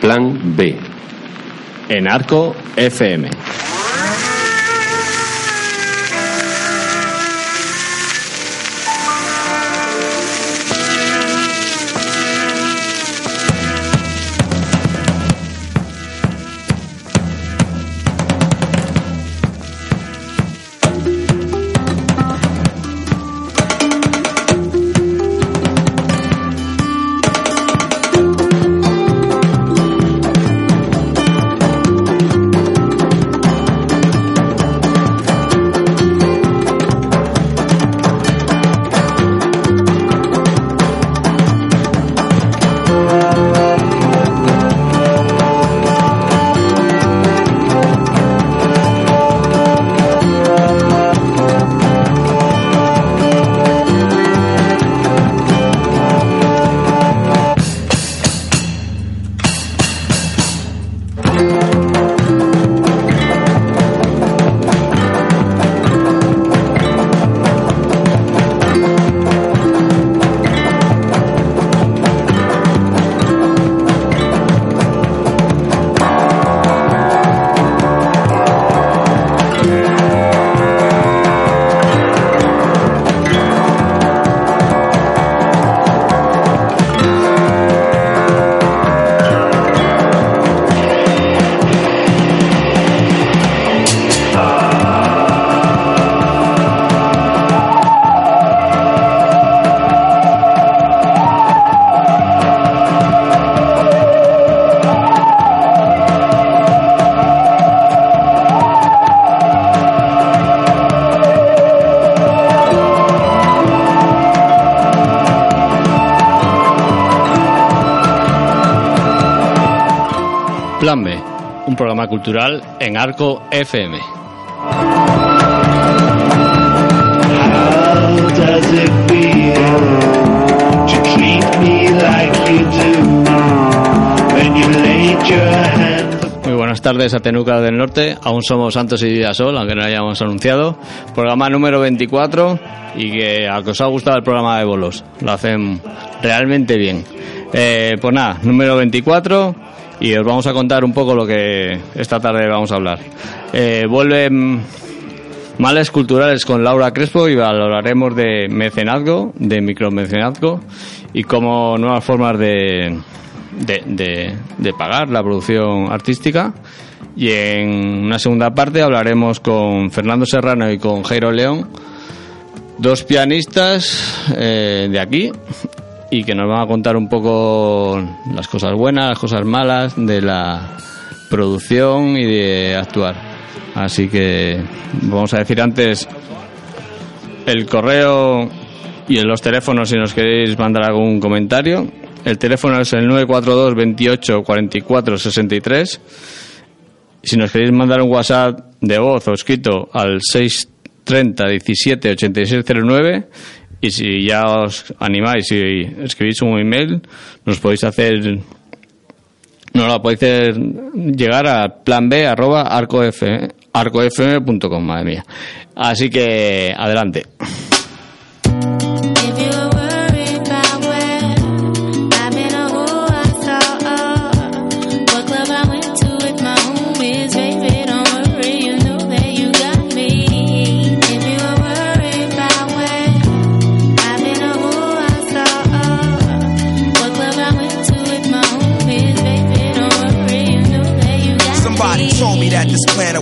Plan B. En Arco FM. Cultural en Arco FM. Muy buenas tardes a Tenuca del Norte. Aún somos Santos y Sol, aunque no hayamos anunciado. Programa número 24 y que a que os ha gustado el programa de bolos. Lo hacen realmente bien. Eh, pues nada, número 24 y os vamos a contar un poco lo que esta tarde vamos a hablar. Eh, vuelven Males Culturales con Laura Crespo y valoraremos de mecenazgo, de micromecenazgo y como nuevas formas de, de, de, pagar la producción artística. Y en una segunda parte hablaremos con Fernando Serrano y con Jairo León, dos pianistas eh, de aquí y que nos van a contar un poco las cosas buenas, las cosas malas de la producción y de actuar. Así que vamos a decir antes el correo y en los teléfonos si nos queréis mandar algún comentario. El teléfono es el 942 28 44 63. Si nos queréis mandar un WhatsApp de voz o escrito al 630 17 8609 y si ya os animáis y escribís un email, nos podéis hacer no la podéis hacer llegar a plan B arroba arcofm, arcofm.com, madre mía. Así que adelante.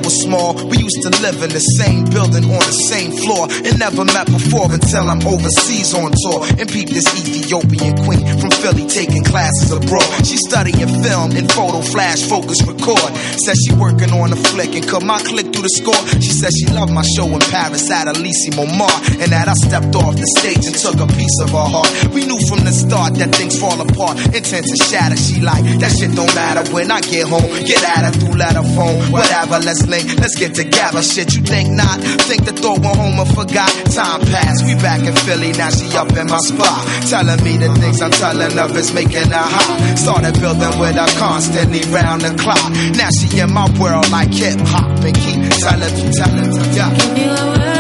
Was small. We used to live in the same building on the same floor and never met before until I'm overseas on tour and peep this Ethiopian queen from Philly taking classes abroad. She studying film and photo flash focus record. Says she working on a flick and cut my click through the score. She says she loved my show in Paris at Elise Momar. And that I stepped off the stage and took a piece of her heart. We knew from the start that things fall apart, intent to shatter. She like, that shit don't matter when I get home. Get at her through letter phone, whatever, let's link, let's get together. Shit, you think not? Think the thought went home and forgot. Time passed, we back in Philly, now she up in my spot. Telling me the things I'm telling of is making her hot. Started building with her constantly round the clock. Now she in my world like hip hop and keep telling, telling, yeah.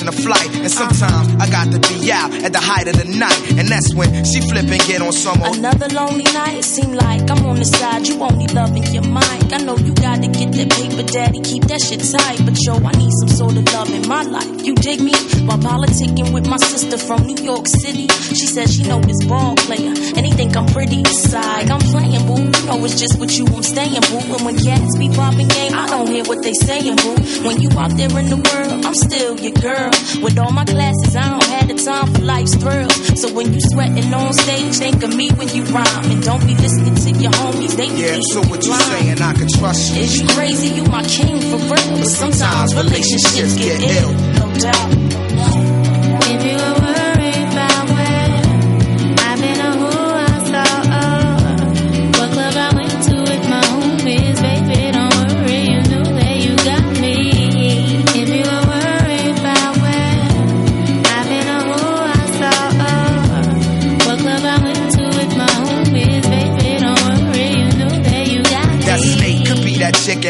In a flight. And sometimes I got to be out at the height of the night. And that's when she flip and get on some old. Another lonely night, it seem like I'm on the side. You only loving your mind. I know you gotta get that paper, daddy. Keep that shit tight. But yo, I need some sort of love in my life. You dig me? While politicking with my sister from New York City. She said she know this ball player. And he think I'm pretty. Side, I'm playing, boo. You know it's just with you I'm staying, boo. And when cats be popping game, I don't hear what they saying, boo. When you out there in the world, I'm still your girl. With all my classes, I don't have the time for life's thrills. So when you sweating on stage, think of me when you rhyme. And don't be listening to your homies, they Yeah, so what you saying? I can trust you. Is you crazy? You my king for real. But sometimes relationships get ill, no doubt.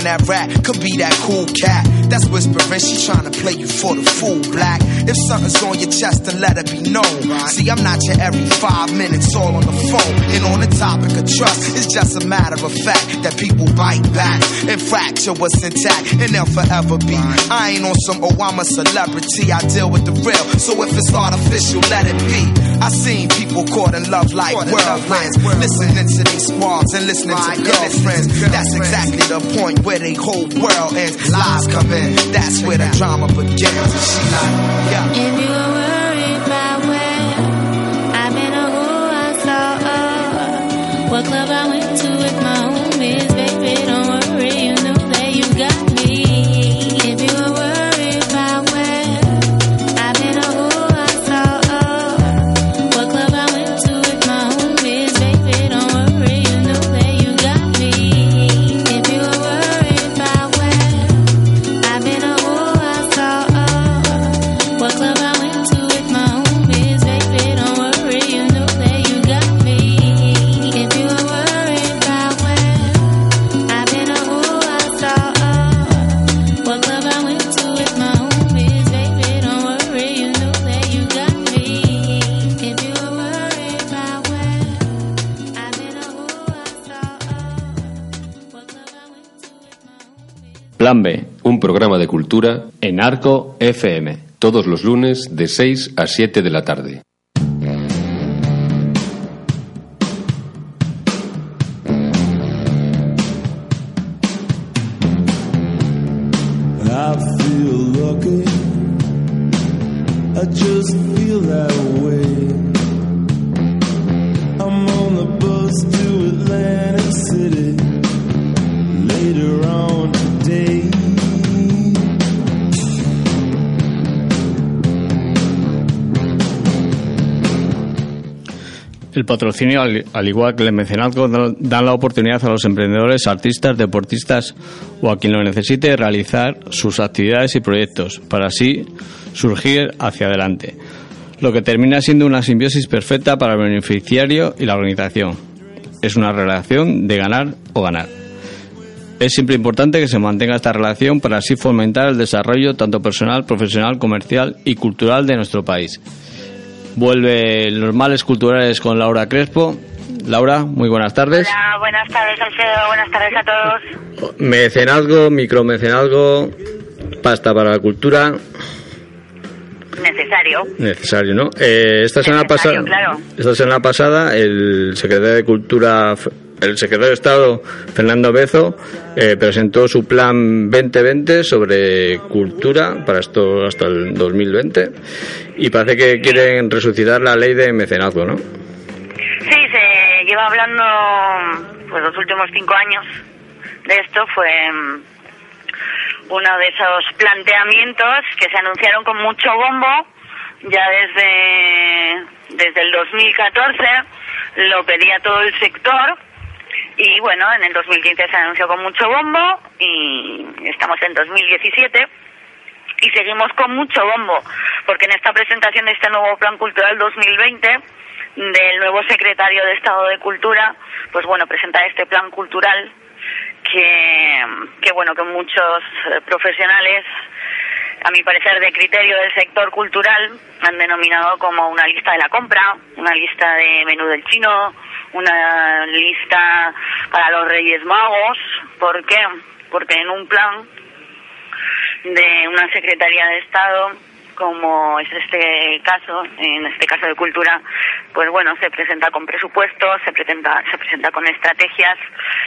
Be that and that rat, could be that cool cat. That's whispering, she trying to play you for the fool, black. If something's on your chest, then let it be known. See, I'm not your every five minutes all on the phone. And on the topic of trust, it's just a matter of fact that people bite back and fracture what's intact, and they'll forever be. I ain't on some, oh, I'm a celebrity, I deal with the real. So if it's artificial, let it be. I seen people caught in love like whirlwinds, listening to these squads and listening to girlfriends. That's exactly the point where they whole world ends. Lies come in, that's where the drama begins. She like, yeah. En Arco FM. todos los lunes de 6 a 7 de la tarde. Patrocinio, al, al igual que el mecenazgo, dan la oportunidad a los emprendedores, artistas, deportistas o a quien lo necesite realizar sus actividades y proyectos para así surgir hacia adelante. Lo que termina siendo una simbiosis perfecta para el beneficiario y la organización. Es una relación de ganar o ganar. Es siempre importante que se mantenga esta relación para así fomentar el desarrollo tanto personal, profesional, comercial y cultural de nuestro país. Vuelve los males culturales con Laura Crespo. Laura, muy buenas tardes. Hola, buenas tardes Alfredo, buenas tardes a todos. Mecenazgo, micromecenazgo, pasta para la cultura, Necesario. necesario, ¿no? Eh, esta semana Necesario, pasada, claro. esta semana pasada, el secretario de Cultura, el secretario de Estado, Fernando Bezo, eh, presentó su plan 2020 sobre cultura para esto hasta el 2020 y parece que quieren resucitar la ley de mecenazgo, ¿no? Sí, se lleva hablando pues los últimos cinco años de esto. Fue mm, uno de esos planteamientos que se anunciaron con mucho bombo ya desde, desde el 2014. Lo pedía todo el sector. Y bueno, en el 2015 se anunció con mucho bombo y estamos en 2017 y seguimos con mucho bombo, porque en esta presentación de este nuevo Plan Cultural 2020 del nuevo secretario de Estado de Cultura, pues bueno, presenta este plan cultural que, que bueno, que muchos eh, profesionales, a mi parecer de criterio del sector cultural, han denominado como una lista de la compra, una lista de menú del chino, una lista para los Reyes Magos. ¿Por qué? Porque en un plan de una Secretaría de Estado como es este caso, en este caso de cultura, pues bueno, se presenta con presupuestos, se presenta, se presenta con estrategias,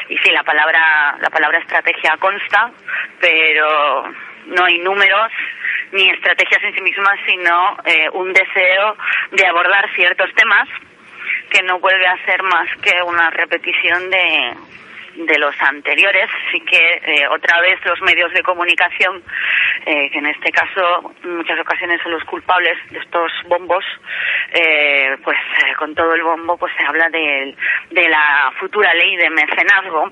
y sí, la palabra, la palabra estrategia consta, pero no hay números ni estrategias en sí mismas, sino eh, un deseo de abordar ciertos temas que no vuelve a ser más que una repetición de, de los anteriores, sí que eh, otra vez los medios de comunicación, eh, que en este caso en muchas ocasiones son los culpables de estos bombos, eh, pues eh, con todo el bombo pues se habla de, de la futura ley de mecenazgo.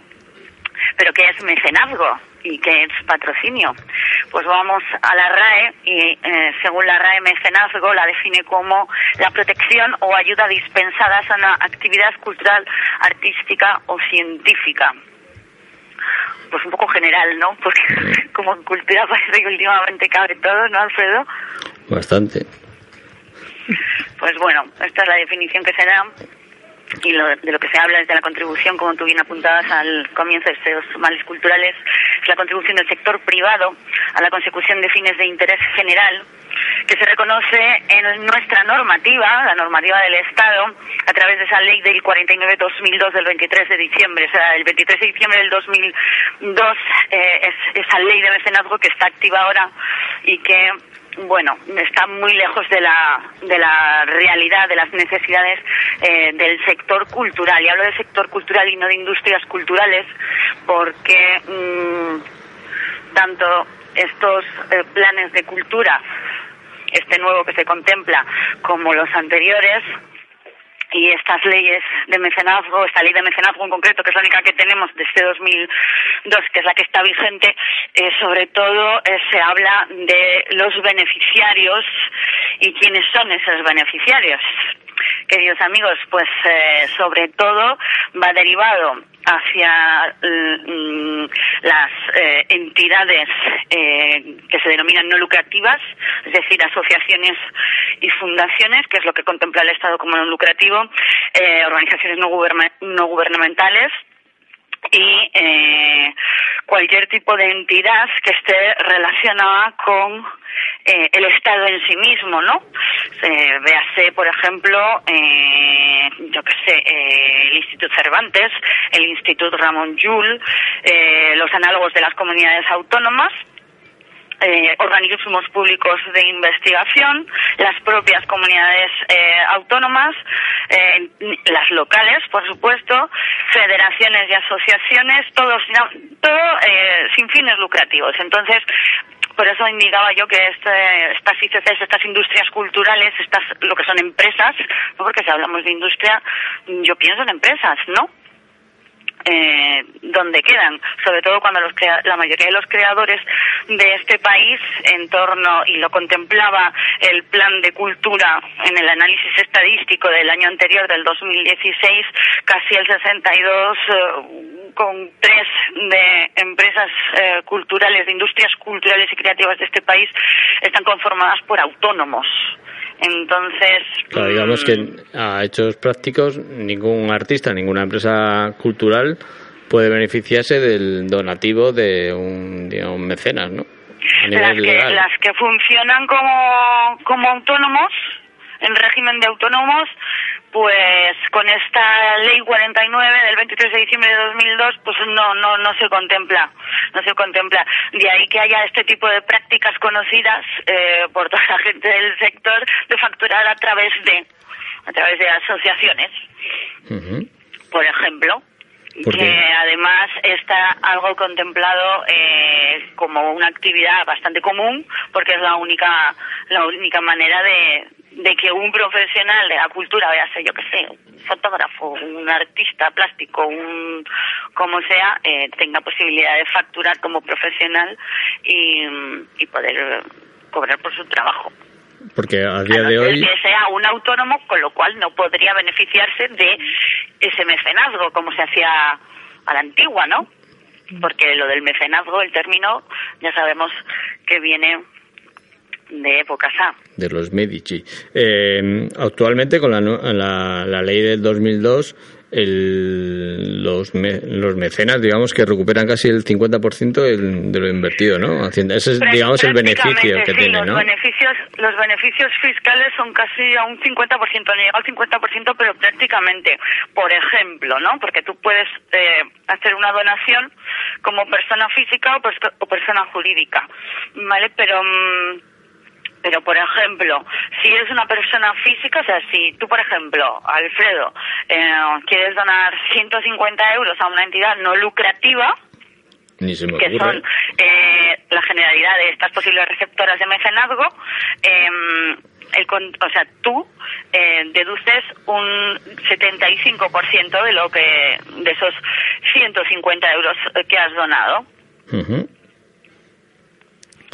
Pero ¿qué es mecenazgo? ¿Y qué es patrocinio? Pues vamos a la RAE y eh, según la RAE mecenazgo la define como la protección o ayuda dispensada a una actividad cultural, artística o científica. Pues un poco general, ¿no? Porque como en cultura parece que últimamente cabe todo, ¿no, Alfredo? Bastante. Pues bueno, esta es la definición que se da y lo, de lo que se habla es de la contribución, como tú bien apuntabas al comienzo de estos males culturales, es la contribución del sector privado a la consecución de fines de interés general que se reconoce en nuestra normativa, la normativa del Estado, a través de esa ley del 49-2002 del 23 de diciembre. O sea, el 23 de diciembre del 2002 eh, es esa ley de mecenazgo que está activa ahora y que bueno, está muy lejos de la, de la realidad, de las necesidades eh, del sector cultural. Y hablo del sector cultural y no de industrias culturales, porque mm, tanto estos eh, planes de cultura, este nuevo que se contempla, como los anteriores, y estas leyes de mecenazgo, esta ley de mecenazgo en concreto, que es la única que tenemos desde 2002, que es la que está vigente, eh, sobre todo eh, se habla de los beneficiarios y quiénes son esos beneficiarios. Queridos amigos, pues eh, sobre todo va derivado hacia mm, las eh, entidades eh, que se denominan no lucrativas, es decir, asociaciones y fundaciones, que es lo que contempla el Estado como no lucrativo, eh, organizaciones no, no gubernamentales, y eh, cualquier tipo de entidad que esté relacionada con eh, el Estado en sí mismo, ¿no? Eh, véase, por ejemplo, eh, yo qué sé, eh, el Instituto Cervantes, el Instituto Ramón Llull, eh, los análogos de las comunidades autónomas, eh, organismos públicos de investigación, las propias comunidades eh, autónomas, eh, las locales, por supuesto, federaciones y asociaciones, todos, todo eh, sin fines lucrativos. Entonces, por eso indicaba yo que este, estas ICCs, estas industrias culturales, estas lo que son empresas, no porque si hablamos de industria, yo pienso en empresas, ¿no? Eh, donde quedan, sobre todo cuando los la mayoría de los creadores de este país, en torno, y lo contemplaba el plan de cultura en el análisis estadístico del año anterior, del 2016, casi el 62 eh, con tres de empresas eh, culturales, de industrias culturales y creativas de este país, están conformadas por autónomos. Entonces, Claro, digamos que a hechos prácticos ningún artista, ninguna empresa cultural puede beneficiarse del donativo de un, digamos, mecenas, ¿no? a nivel las que, legal. las que funcionan como, como autónomos, en régimen de autónomos, pues con esta ley 49 del 23 de diciembre de 2002, pues no, no, no se contempla, no se contempla. De ahí que haya este tipo de prácticas conocidas eh, por toda la gente del sector de facturar a través de, a través de asociaciones por ejemplo, ¿Por que además está algo contemplado eh, como una actividad bastante común, porque es la única la única manera de, de que un profesional de la cultura, vea yo que sé, un fotógrafo, un artista plástico, un como sea, eh, tenga posibilidad de facturar como profesional y, y poder cobrar por su trabajo. Porque a A día no de hoy, que sea un autónomo, con lo cual no podría beneficiarse de ese mecenazgo, como se hacía a la antigua, ¿no? Porque lo del mecenazgo, el término, ya sabemos que viene de épocas A. de los Medici. Eh, actualmente, con la, la, la ley del 2002, el, los, me- los mecenas, digamos, que recuperan casi el 50% del- de lo invertido, ¿no? Hacienda. Ese es, digamos, el beneficio que sí, tiene, los ¿no? Beneficios, los beneficios fiscales son casi a un 50%, no llega al 50%, pero prácticamente. Por ejemplo, ¿no? Porque tú puedes eh, hacer una donación como persona física o, pers- o persona jurídica, ¿vale? Pero... mm, pero, por ejemplo, si eres una persona física, o sea, si tú, por ejemplo, Alfredo, eh, quieres donar 150 euros a una entidad no lucrativa, Ni se me que son eh, la generalidad de estas posibles receptoras de mecenazgo, eh, el o sea, tú eh, deduces un 75% de lo que de esos 150 euros que has donado. Ujú.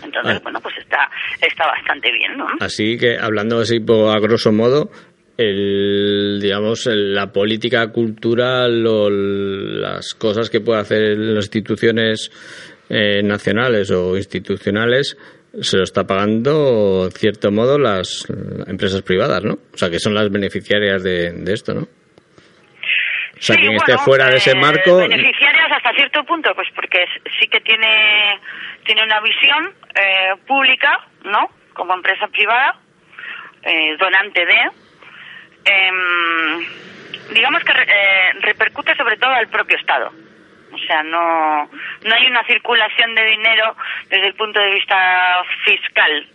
Entonces, Ah. bueno, pues está está bastante bien, ¿no? Así que, hablando así po- a grosso modo, el, digamos, el- la política cultural o las cosas que pueden hacer las instituciones eh, nacionales o institucionales se lo está pagando, en cierto modo, las empresas privadas, ¿no? O sea, que son las beneficiarias de, de esto, ¿no? O sea, Sí, quien bueno, esté fuera de ese eh, marco... Beneficiarias hasta cierto punto, pues porque sí que tiene, tiene una visión eh, pública, ¿no? Como empresa privada, eh, donante de. em, digamos que re- eh, repercute sobre todo al propio Estado. O sea, no, no hay una circulación de dinero desde el punto de vista fiscal,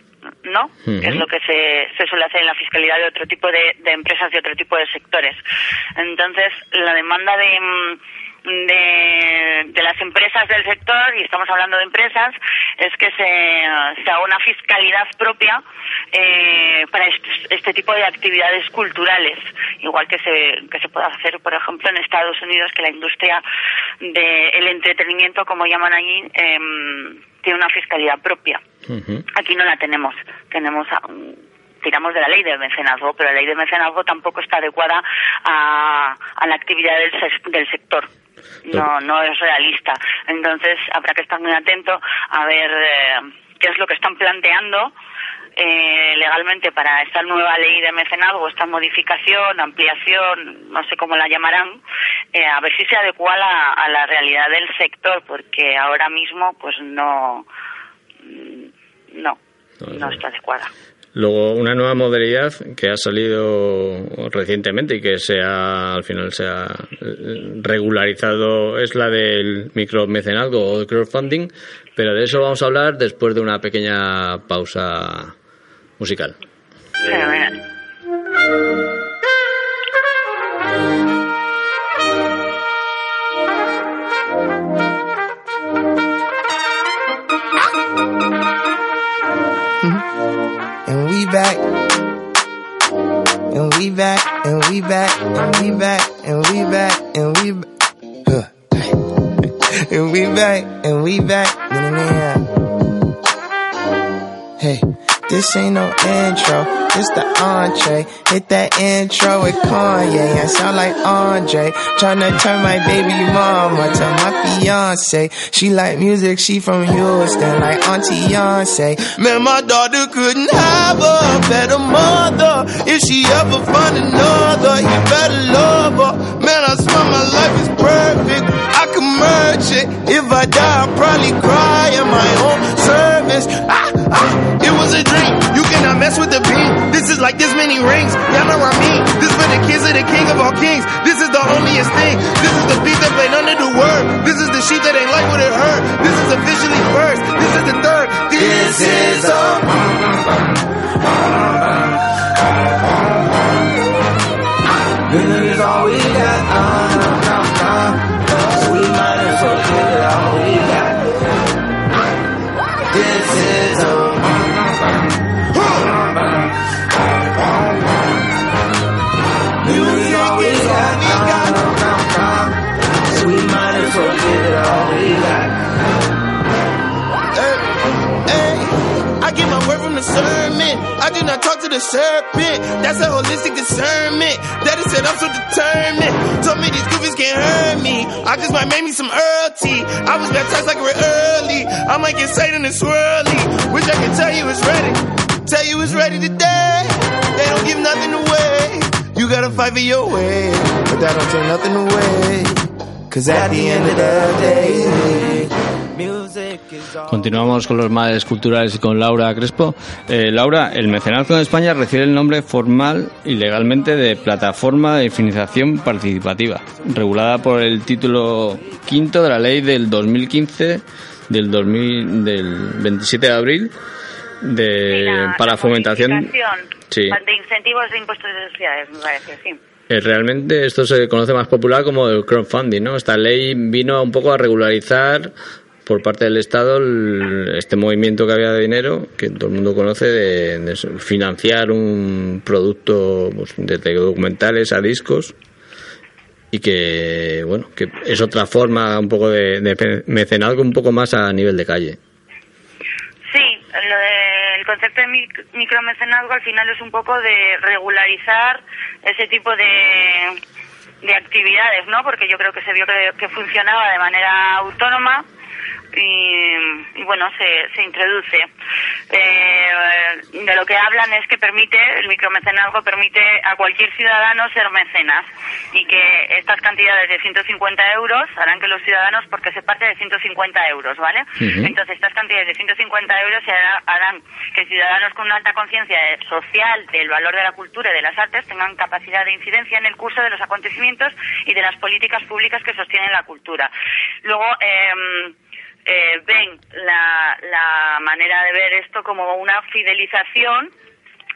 ¿no? Es lo que se, se suele hacer en la fiscalidad de otro tipo de, de empresas y otro tipo de sectores. Entonces, la demanda de, mm, de, de las empresas del sector, y estamos hablando de empresas, es que se, se haga una fiscalidad propia eh, para este, este tipo de actividades culturales, igual que se, que se puede hacer, por ejemplo, en Estados Unidos, que la industria del entretenimiento, como llaman allí, em, tiene una fiscalidad propia. Aquí no la tenemos. Tenemos a- tiramos de la ley de mecenazgo, pero la ley de mecenazgo tampoco está adecuada a, a la actividad del, del sector. No, no es realista. Entonces habrá que estar muy atento a ver eh, qué es lo que están planteando eh, legalmente para esta nueva ley de mecenazgo, esta modificación, ampliación, no sé cómo la llamarán, eh, a ver si se adecua a la, a la realidad del sector, porque ahora mismo pues no, mm, no, no está adecuada. Luego, una nueva modalidad que ha salido recientemente y que se ha, al final se ha eh, regularizado es la del micromecenazgo o crowdfunding, pero de eso vamos a hablar después de una pequeña pausa musical. back, be back. This ain't no intro, this the entree. Hit that intro with Kanye, I sound like Andre. Tryna turn my baby mama to my fiance. She like music, she from Houston, like Auntie Beyonce. Man, my daughter couldn't have a better mother. If she ever find another, you better love her. Man, I swear my life is perfect. I can merge it if I die, I'll probably cry in my own service. Ah, ah, it was a dream. You cannot mess with the beam. This is like this many rings. Y'all know what I mean. This for the kids of the king of all kings. This is the holiest thing. This is the beat that played under the word. This is the sheep that ain't like what it heard. This is officially first. This is the third. This is a. not talk to the serpent. That's a holistic discernment. Daddy said I'm so determined. Told me these goofies can't hurt me. I just might make me some Earl tea. I was baptized like we're early. I might get Satan and swirly. Wish I could tell you it's ready. Tell you it's ready today. They don't give nothing away. You gotta fight for your way. But that don't take nothing away. Cause at the end of the day, is. Continuamos con los males culturales y con Laura Crespo. Eh, Laura, el mecenazgo en España recibe el nombre formal y legalmente de Plataforma de Financiación Participativa, regulada por el título quinto de la ley del 2015 del, 2000, del 27 de abril de, Sí, la- para la fomentación. Sí. De incentivos de impuestos de sociedades, me parece, sí. Eh, Realmente esto se conoce más popular como el crowdfunding, ¿no? Esta ley vino un poco a regularizar por parte del Estado el- este movimiento que había de dinero, que todo el mundo conoce, de, financiar un producto pues, desde documentales a discos y que, bueno, que es otra forma un poco de, de mecenazgo un poco más a nivel de calle. Sí, lo de- el concepto de mic- micromecenazgo al final es un poco de regularizar ese tipo de, de actividades, ¿no? Porque yo creo que se vio que funcionaba de manera autónoma y, y bueno, se, se introduce. Eh, de lo que hablan es que permite, el micromecenazgo permite a cualquier ciudadano ser mecenas y que estas cantidades de 150 euros harán que los ciudadanos, porque se parte de 150 euros, ¿vale? Entonces estas cantidades de 150 euros se hará- harán que ciudadanos con una alta conciencia social del valor de la cultura y de las artes tengan capacidad de incidencia en el curso de los acontecimientos y de las políticas públicas que sostienen la cultura. Luego, em, eh, ven la, la manera de ver esto como una fidelización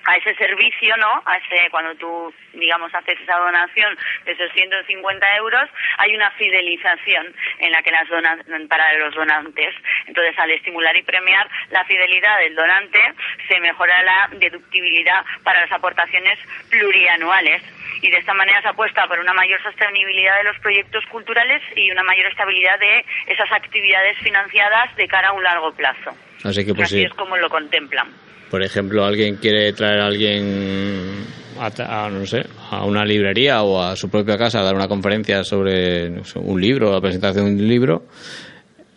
a ese servicio, ¿no? A ese, cuando tú, digamos, haces esa donación de esos 150 euros, hay una fidelización en la que las dona para los donantes. Entonces, al estimular y premiar la fidelidad del donante, se mejora la deductibilidad para las aportaciones plurianuales. Y de esta manera se apuesta por una mayor sostenibilidad de los proyectos culturales y una mayor estabilidad de esas actividades financiadas de cara a un largo plazo. Así que, pues Así sí, es como lo contemplan. Por ejemplo, alguien quiere traer a alguien a, a, no sé, a una librería o a su propia casa a dar una conferencia sobre un libro, la presentación de un libro,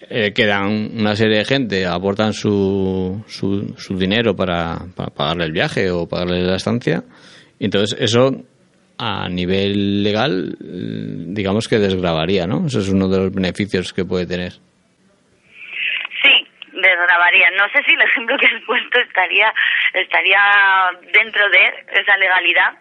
eh, quedan una serie de gente, aportan su, su, su dinero para, para pagarle el viaje o pagarle la estancia, y entonces eso a nivel legal, digamos que desgravaría, ¿no? Eso es uno de los beneficios que puede tener. Desgrabaría. No sé si el ejemplo que has puesto estaría, estaría dentro de esa legalidad,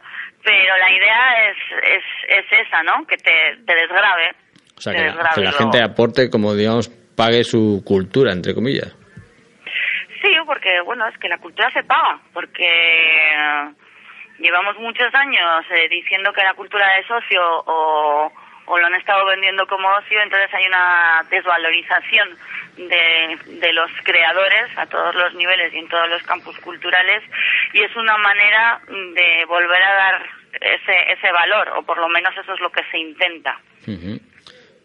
pero la idea es, es, es esa, ¿no? Que te, te desgrabe. O sea, que la, que la gente aporte, como digamos, pague su cultura, entre comillas. Sí, porque bueno, es que la cultura se paga, porque llevamos muchos años eh, diciendo que la cultura es ocio o, o lo han estado vendiendo como ocio, entonces hay una desvalorización de, de los creadores a todos los niveles y en todos los campus culturales y es una manera de volver a dar ese, ese valor, o por lo menos eso es lo que se intenta. Ujú.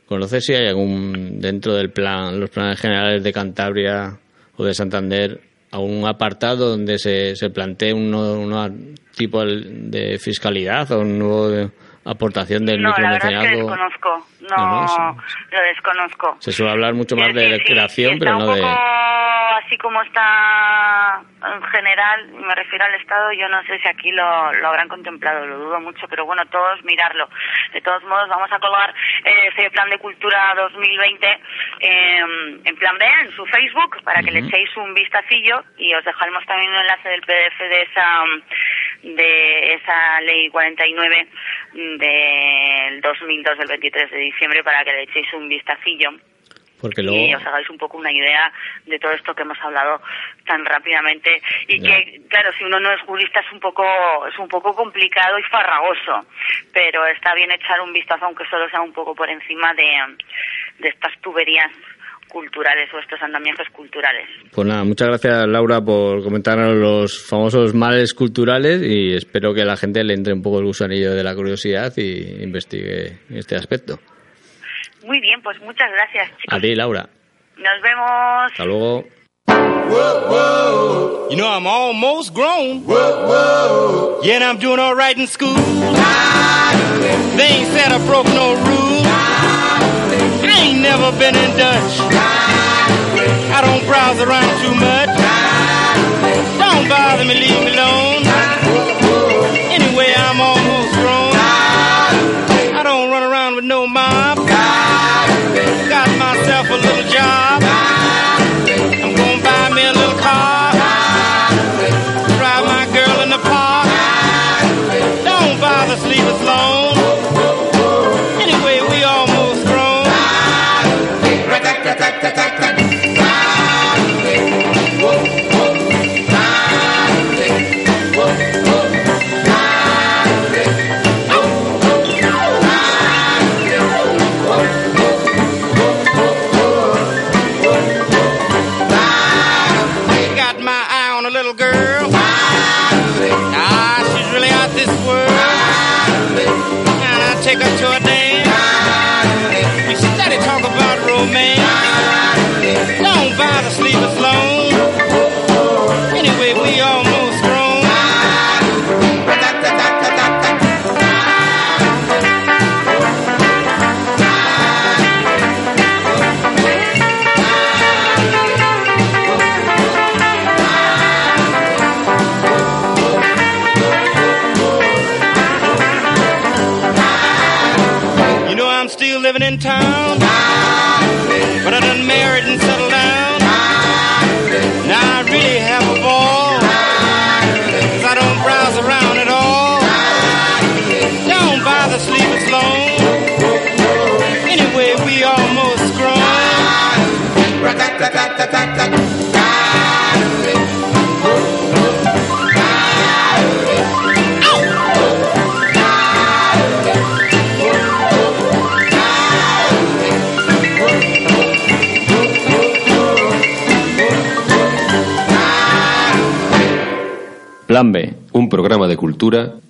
¿Conoces si hay algún, dentro del plan, los planes generales de Cantabria o de Santander, algún apartado donde se, se plantee un nuevo, un nuevo tipo de fiscalidad o un nuevo aportación del No, la verdad es que desconozco, no, No, no, sí. lo desconozco. Se suele hablar mucho más de sí, creación, pero no un de... poco así como está en general, me refiero al Estado, yo no sé si aquí lo, lo habrán contemplado, lo dudo mucho, pero bueno, todos mirarlo. De todos modos, vamos a colgar eh, ese plan de cultura 2020 eh, en plan B, en su Facebook, para que le echéis un vistacillo y os dejaremos también un enlace del PDF de esa de esa ley 49 del 2002 del 23 de diciembre para que le echéis un vistacillo Porque y os hagáis un poco una idea de todo esto que hemos hablado tan rápidamente y que claro si uno no es jurista es un poco es un poco complicado y farragoso pero está bien echar un vistazo aunque solo sea un poco por encima de, de estas tuberías culturales o estos andamiajes culturales Pues nada, muchas gracias Laura por comentarnos los famosos males culturales y espero que a la gente le entre un poco el gusanillo de la curiosidad y investigue este aspecto. muy bien pues muchas gracias chicos A ti, Laura. nos vemos Hasta luego. You know, I'm almost grown. Yeah, and I'm doing all right in school. They ain't said I broke no rules. I ain't never been in Dutch. I don't browse around too much. Don't bother me, leave me alone.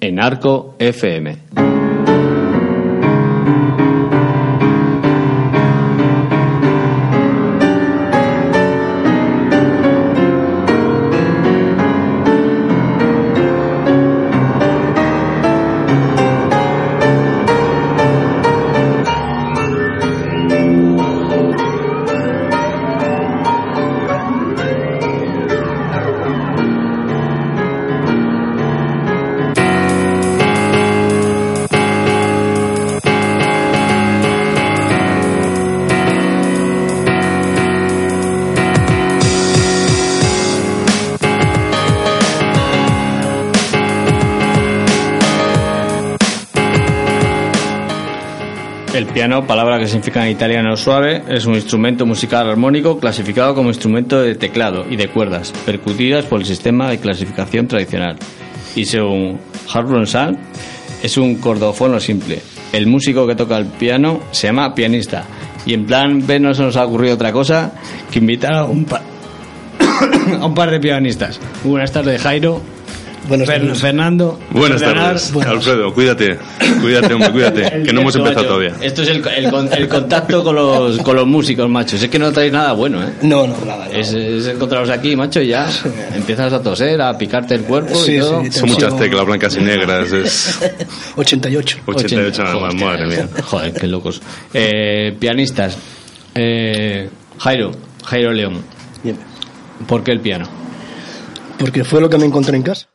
En Arco FM. Piano, palabra que significa en italiano suave, es un instrumento musical armónico clasificado como instrumento de teclado y de cuerdas, percutidas por el sistema de clasificación tradicional. Y según Harlan Sand, es un cordofono simple. El músico que toca el piano se llama pianista. Y en plan B no se nos ha ocurrido otra cosa que invitar a un, pa- a un par de pianistas. Buenas tardes, Jairo. Buenas Fer- tardes. Fernando. Buenas tardes, Alfredo, cuídate, cuídate, hombre, cuídate, que no hemos empezado macho, todavía. Esto es el, el con- el contacto con los, con los músicos, macho. Es que no traéis nada bueno, ¿eh? No, no, nada. Es, es encontraros aquí, macho, y ya empiezas a toser, a picarte el cuerpo Sí, y todo. sí, Son muchas teclas blancas y negras, es 88. 88 nada más, madre mía. Joder, qué locos. Eh, pianistas. Eh, Jairo, Jairo León. Bien. ¿Por qué el piano? Porque fue lo que me encontré en casa.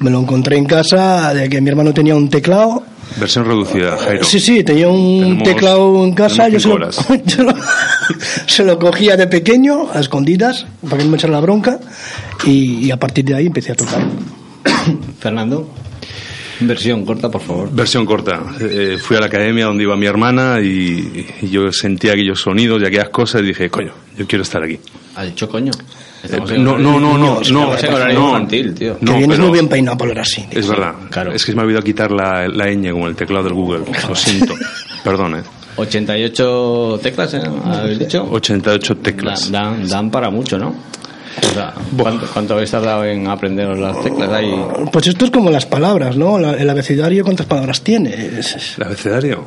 Me lo encontré en casa de que mi hermano tenía un teclado. Versión reducida, Jairo. Sí, sí, tenía un Tenemos- teclado en casa. Yo se lo, cinco yo lo- se lo cogía de pequeño, a escondidas, para que no me echara la bronca. Y, y a partir de ahí empecé a tocar. Fernando, versión corta, por favor. Versión corta. Eh, fui a la academia donde iba mi hermana y, y yo sentía aquellos sonidos y aquellas cosas y dije, coño, yo quiero estar aquí. ¿Ha dicho coño? Eh, en no, no, no, no, Estamos no, horario no. infantil, tío. No, que vienes muy bien peinado para hablar así. Es verdad. Es que se me ha olvidado quitar la, la ñ como el teclado del Google. Lo siento. Perdón, eh. 88 teclas, ¿eh? ¿Habéis dicho? 88 teclas. Da- Dan, dan para mucho, ¿no? O sea, ¿cuánto, cuánto habéis tardado en aprender las teclas? Ahí? Pues esto es como las palabras, ¿no? La- el abecedario, ¿cuántas palabras tiene? ¿El abecedario?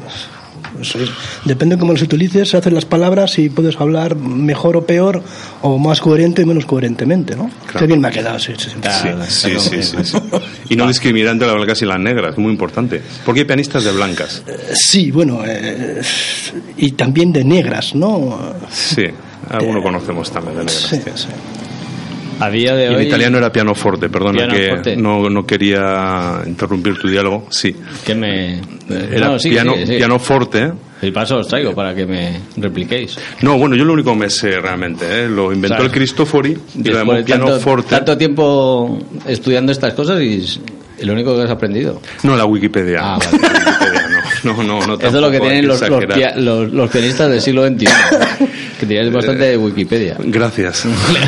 Eso es. Depende de cómo los utilices, hacen las palabras y puedes hablar mejor o peor, o más coherente y menos coherentemente, ¿no? Qué bien me ha quedado, sí, sí, sí. Sí, sí, sí, sí, sí. Y no discriminando a las blancas y las negras, muy importante. Porque hay pianistas de blancas. Sí, bueno, eh, y también de negras, ¿no? Sí, alguno conocemos también de negras. Sí, sí. A día de Y en hoy... italiano era pianoforte, perdona que Pianoforte. No, no quería interrumpir tu diálogo. Sí, Que me... era No, sigue, piano, sigue, sigue. pianoforte. Para eso os traigo, para que me repliquéis. No, bueno, yo lo único que me sé realmente, ¿eh? lo inventó sea, el Cristofori y lo Después llamó de tanto, pianoforte. tanto tiempo estudiando estas cosas y lo único que has aprendido. No, la Wikipedia. Ah, La Wikipedia, no, no, no, no. Eso es lo que tienen los, los, los- los pianistas del siglo XXI. Que tienes bastante de Wikipedia. Gracias.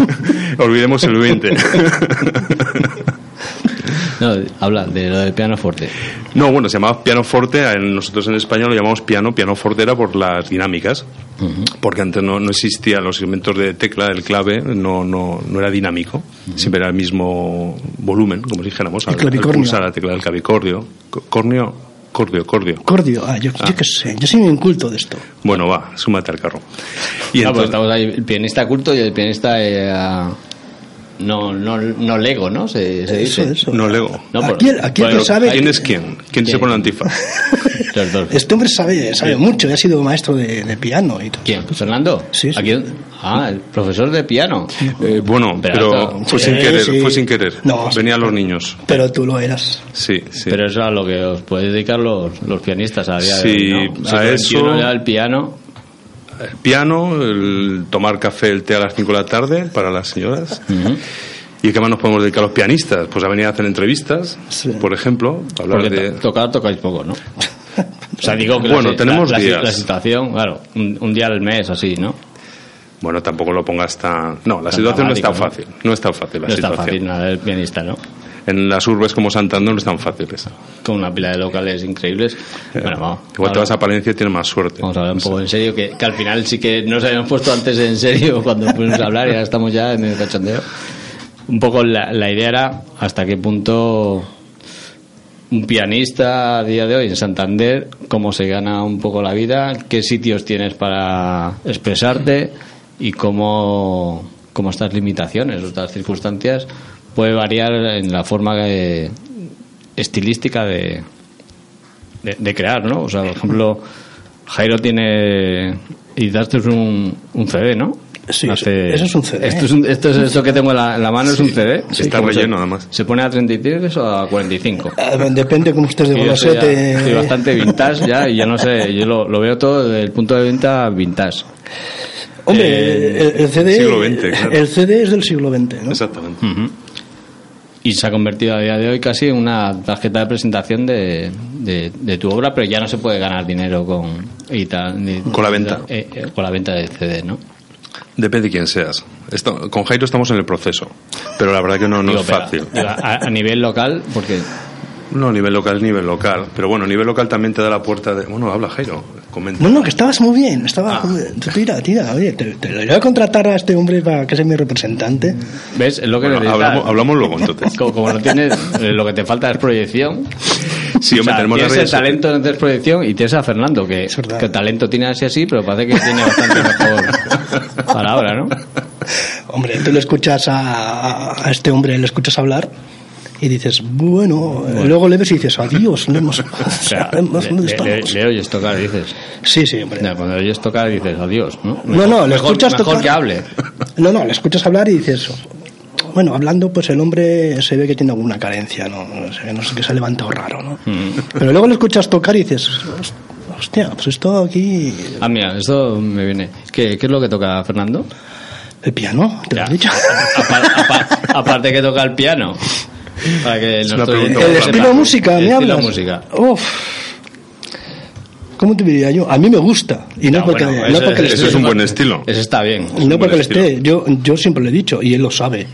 Olvidemos el 20. No, habla de lo del piano fuerte. No, bueno, se llamaba pianoforte, en- nosotros en español lo llamamos piano, pianoforte era por las dinámicas, porque antes no, no existían los segmentos de tecla, el clave no, no, no era dinámico, siempre era el mismo volumen, como si dijéramos, al, al pulsar la tecla del clavicordio, Co- cornio, cordio, cordio. Cordio, ah, yo, yo qué sé, yo soy un inculto de esto. Bueno, va, súmate al carro. Y No, pues entonces, estamos ahí, el pianista culto y el pianista eh, ah, no, no, no lego, ¿no? Se, se dice. Eso, eso. no lego. No, por- Aquí el- aquí el que bueno, sabe- ¿Quién es quién? ¿Quién se pone la antifa? Este hombre sabe, sabe mucho, ha sido maestro de, de piano y todo. ¿Quién? ¿Fernando? Sí, sí. ¿A quién? Ah, el profesor de piano. Eh, bueno, Pero fue sin Sí, querer, sí. fue sin querer. No, Venían los niños. Pero tú lo eras. Sí, sí. Pero eso es a lo que os podéis dedicar los, los pianistas a día Sí, de hoy, ¿no? a eso- ya el piano... El piano, el tomar café, el té a las 5 de la tarde para las señoras. ¿Y qué más nos podemos dedicar los pianistas? Pues a venir a hacer entrevistas, Sí. por ejemplo, a hablar Porque de... to- tocar tocáis poco, ¿no? O sea, digo que Bueno, la, tenemos la, la- días. la situación, claro, un, un día al mes así, ¿no? Bueno, tampoco lo pongas tan... No, la Tan situación no es tan dramático, fácil. No es tan fácil la no es tan situación. fácil nada el pianista, ¿no? En las urbes como Santander no es tan fácil eso. Con una pila de locales increíbles. Bueno, vamos. Igual te vas a Palencia y tienes más suerte. Vamos a hablar un poco en serio, que, que al final sí que nos habíamos puesto antes en serio cuando fuimos a hablar y ahora estamos ya en el cachondeo. Un poco la, la idea era hasta qué punto un pianista a día de hoy en Santander, cómo se gana un poco la vida, qué sitios tienes para expresarte y cómo, cómo estas limitaciones estas circunstancias puede variar en la forma de- estilística de, de, de crear, ¿no? O sea, por ejemplo, Jairo tiene editaste un, un CD, ¿no? Sí, eso- eso es un CD. Esto es, un- esto, es esto que tengo en la, en la mano es un CD. Está ¿Cómo se- relleno, además. ¿Se pone a 33 o a 45? Eh, Depende cómo estés de Sí, bolosete. estoy bastante vintage ya y ya no sé, yo lo, lo veo todo desde el punto de vista vintage. Hombre, Eh, el, el CD, siglo XX, claro. el CD es del siglo XX, ¿no? Exactamente. Y se ha convertido a día de hoy casi en una tarjeta de presentación de, de, de tu obra, pero ya no se puede ganar dinero con, Con la venta. eh, eh, con la venta del CD, ¿no? Depende de quién seas. Esto- con Jairo estamos en el proceso, pero la verdad que no, no Digo, es fácil. a nivel local, porque No, nivel local es nivel local. Pero bueno, nivel local también te da la puerta de... Bueno, habla Jairo, comenta. No, no, que estabas muy bien. Ah. Estaba, Tú Tira, tira. Oye, te, te lo voy a contratar a este hombre para que sea mi representante. ¿Ves? Es lo que Bueno, necesitas. hablamos, hablamos luego entonces. Como, como no tienes, eh, lo que te falta es proyección. Sí, hombre, O sea, tenemos tienes el talento en hacer proyección y tienes a Fernando, que, que talento tiene así así, pero parece que tiene bastante mejor palabra, ¿no? Hombre, tú le escuchas a, a- a este hombre, le escuchas hablar Y dices, bueno, luego le ves y dices, adiós, le hemos, O sea, hemos- le, oyes tocar, dices. Sí, sí, hombre. Ya, cuando le oyes tocar, dices adiós, ¿no? No, no, le mejor, escuchas mejor tocar. que hable. No, no, le escuchas hablar y dices, bueno, hablando, pues el hombre se ve que tiene alguna carencia, ¿no? No sé, no sé, que se ha levantado raro, ¿no? Mm. Pero luego le escuchas tocar y dices, hostia, pues esto aquí, Ah, mira, esto me viene. ¿Qué, qué es lo que toca Fernando? el piano, te lo he dicho. Apar- apar- aparte que toca el piano. Para que Es una pregunta El estilo música, ¿me estilo hablas? música. Uf. ¿Cómo te diría yo? A mí me gusta. Y no, No, porque, bueno, no eso- porque le Eso esté- es un buen estilo. Ese está bien. Y no porque le esté. Yo, yo siempre lo he dicho, y él lo sabe.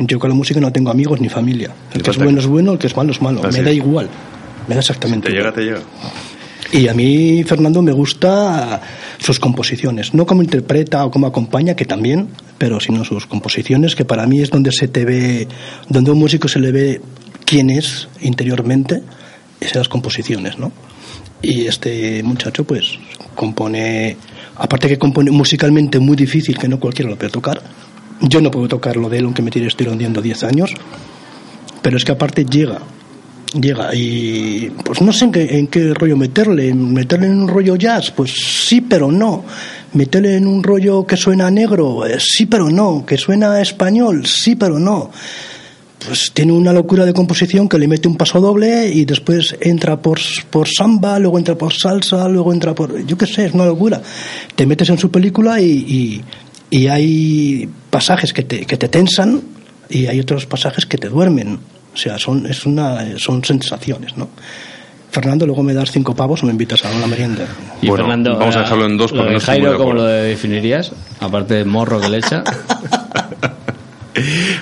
Yo con la música no tengo amigos ni familia. El que es bueno es bueno, el que es malo es malo. Así me da es. igual. Me da exactamente Te llega, igual. te llega. Y a mí, Fernando, me gusta sus composiciones. No como interpreta o como acompaña, que también, pero sino sus composiciones, que para mí es donde se te ve, donde a un músico se le ve quién es interiormente, es en las composiciones, ¿no? Y este muchacho, pues, compone, aparte que compone musicalmente muy difícil, que no cualquiera lo puede tocar. Yo no puedo tocar lo de él, aunque me tire estoy rondiendo 10 años, pero es que aparte llega llega y pues no sé en qué, en qué rollo meterle meterle en un rollo jazz pues sí pero no meterle en un rollo que suena negro eh, sí pero no que suena español sí pero no pues tiene una locura de composición que le mete un paso doble y después entra por, por samba, luego entra por salsa, luego entra por... Yo qué sé, es una locura. Te metes en su película y, y, y hay pasajes que te, que te tensan y hay otros pasajes que te duermen. O sea, son, es una, son sensaciones, ¿no? Fernando, luego me das cinco pavos o me invitas a una merienda. Y Bueno, Fernando, vamos a eh, dejarlo en dos lo porque de no Jairo, de ¿cómo acuerdo. lo definirías? Aparte del morro que le echa.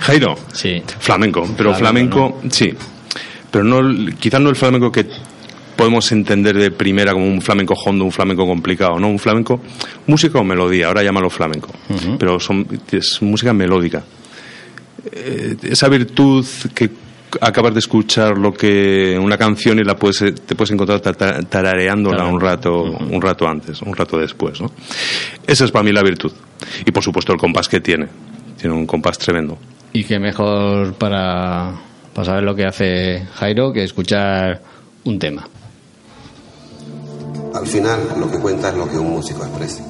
Jairo, Sí. flamenco, pero Flamenco, flamenco, sí. Pero no, quizás no el flamenco que podemos entender de primera como un flamenco hondo, un flamenco complicado, ¿no? Un flamenco, música o melodía, ahora llámalo flamenco, pero son, es música melódica. Eh, esa virtud que acabas de escuchar lo que una canción y la puedes te puedes encontrar tarareándola un rato un rato antes un rato después ¿no? esa es para mí la virtud y por supuesto el compás que tiene tiene un compás tremendo Y que mejor para, para saber lo que hace Jairo que escuchar un tema. Al final, lo que cuenta es lo que un músico expresa.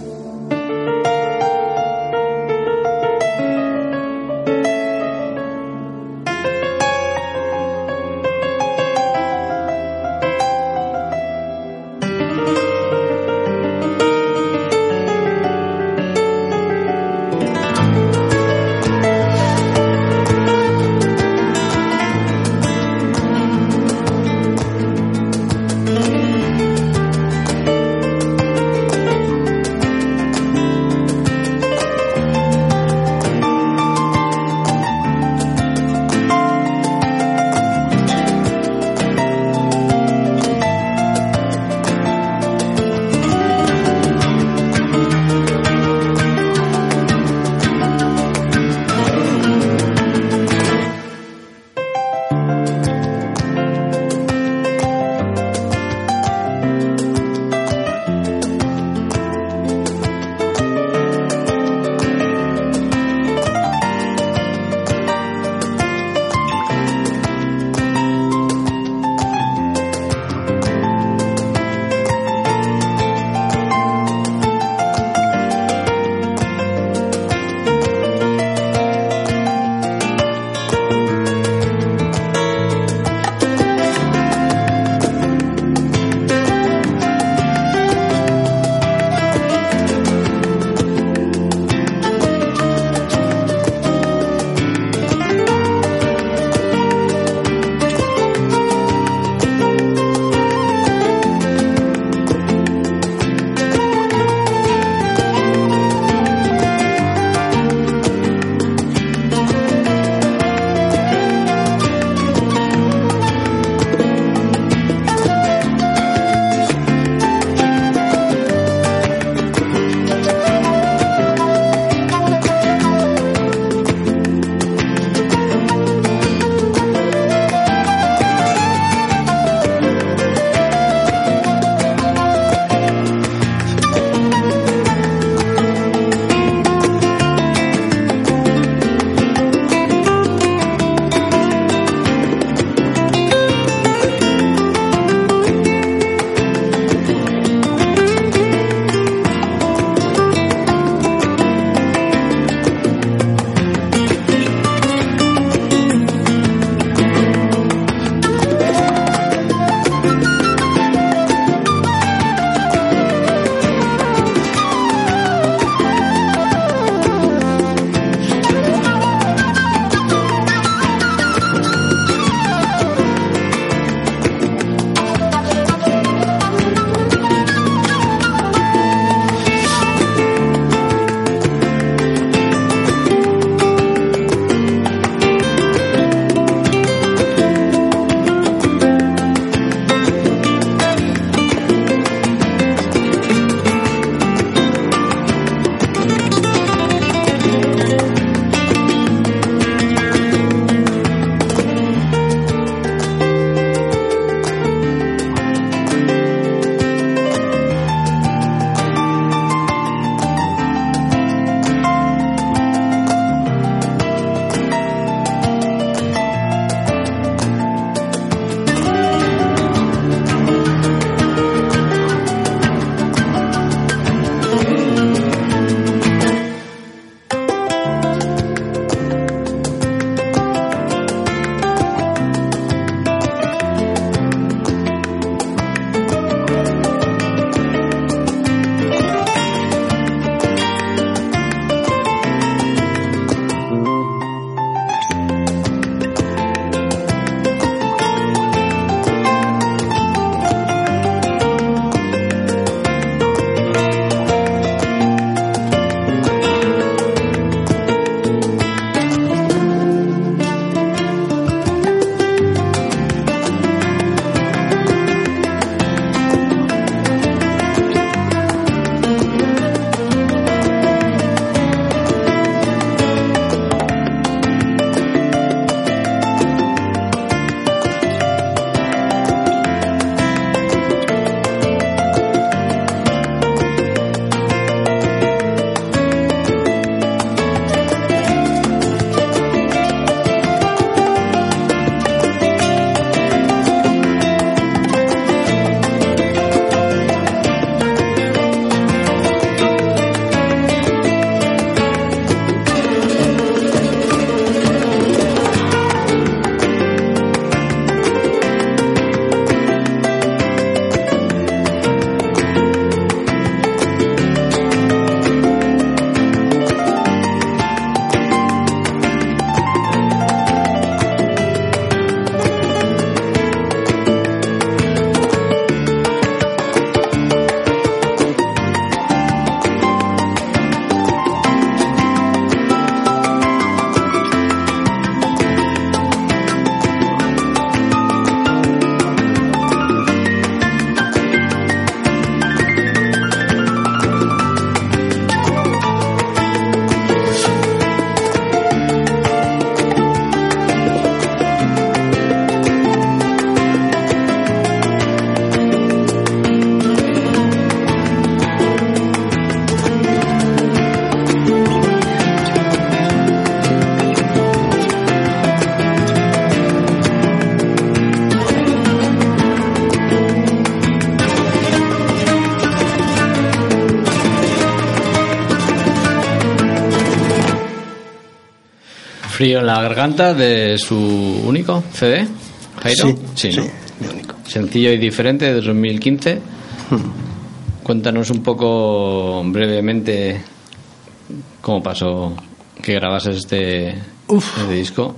Frío en la garganta de su único CD, Jairo. Sí, sí, mi único. Sencillo y diferente de 2015. Cuéntanos un poco brevemente cómo pasó que grabases este, este disco.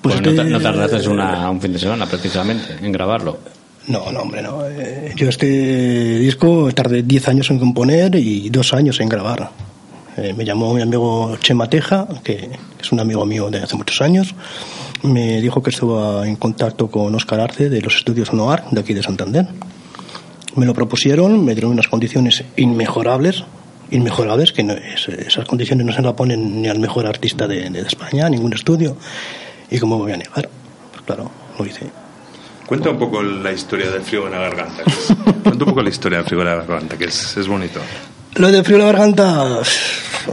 Pues Pues no, ta- no tardaste una- un fin de semana precisamente en grabarlo. No, no, hombre, no. Eh, Yo este disco tardé 10 años en componer y dos años en grabar. Eh, me llamó mi amigo Chema Teja, que es un amigo mío de hace muchos años. Me dijo que estaba en contacto con Oscar Arce de los estudios Noir, de aquí de Santander. Me lo propusieron, me dieron unas condiciones inmejorables, inmejorables, que no- es- esas condiciones no se las ponen ni al mejor artista de, de España, ningún estudio. ¿Y cómo me voy a negar? Pues claro, lo hice. Cuenta un poco la historia del frío en la garganta. cuenta un poco la historia del frío en la garganta, que es, es bonito. Lo de frío en la garganta,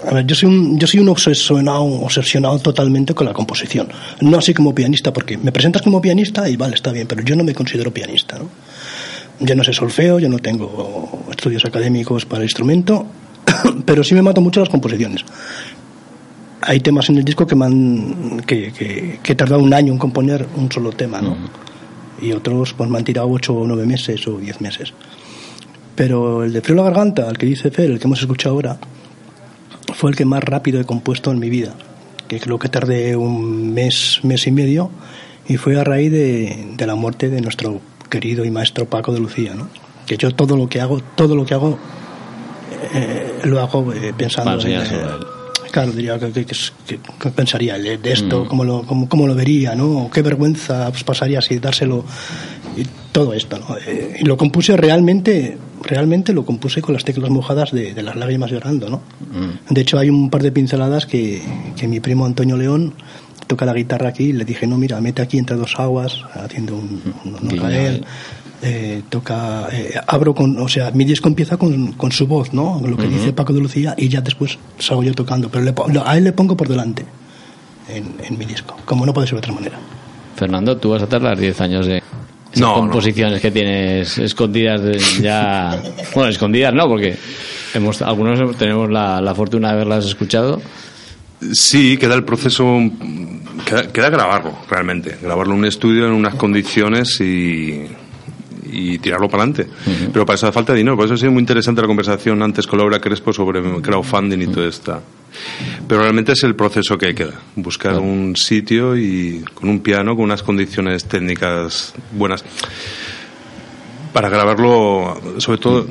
a ver, yo soy un, yo soy un obsesionado, obsesionado totalmente con la composición. No así como pianista, porque me presentas como pianista y vale, está bien, pero yo no me considero pianista. ¿no? Yo no sé solfeo, yo no tengo estudios académicos para el instrumento, pero sí me mato mucho las composiciones. Hay temas en el disco que, me han, que, que, que he tardado un año en componer un solo tema, ¿no? Y otros pues me han tirado ocho o nueve meses o diez meses. Pero el de Frío la Garganta, el que dice Fer, el que hemos escuchado ahora, fue el que más rápido he compuesto en mi vida. Que creo que tardé un mes, mes y medio, y fue a raíz de, de la muerte de nuestro querido y maestro Paco de Lucía, ¿no? Que yo todo lo que hago, todo lo que hago, eh, lo hago eh, pensando en, eh, Claro, diría que, que- que que- pensaría de de esto, cómo, lo, cómo, cómo lo vería, ¿no? Qué vergüenza pues, pasaría si dárselo y todo esto, ¿no? Eh, y lo compuse realmente, realmente lo compuse con las teclas mojadas de, de las lágrimas llorando, ¿no? De hecho, hay un par de pinceladas que, que mi primo Antonio León toca la guitarra aquí y le dije, no, mira, mete aquí entre dos aguas, haciendo un, un él. Eh, toca, eh, abro con, o sea, mi disco empieza con, con su voz, ¿no? Lo que dice Paco de Lucía y ya después salgo yo tocando, pero le a él le pongo por delante en, en mi disco, como no puede ser de otra manera. Fernando, tú vas a tardar 10 años de esas No, no. composiciones que tienes escondidas de- ya. Bueno, escondidas no, porque hemos, algunos tenemos la, la fortuna de haberlas escuchado. Sí, queda el proceso, queda, queda grabarlo, realmente. Grabarlo en un estudio en unas condiciones y, y tirarlo para adelante. Pero para eso hace falta dinero. Por eso ha sido muy interesante la conversación antes con Laura Crespo sobre crowdfunding y todo esto. Pero realmente es el proceso que queda. Buscar un sitio y con un piano, con unas condiciones técnicas buenas. Para grabarlo, sobre todo,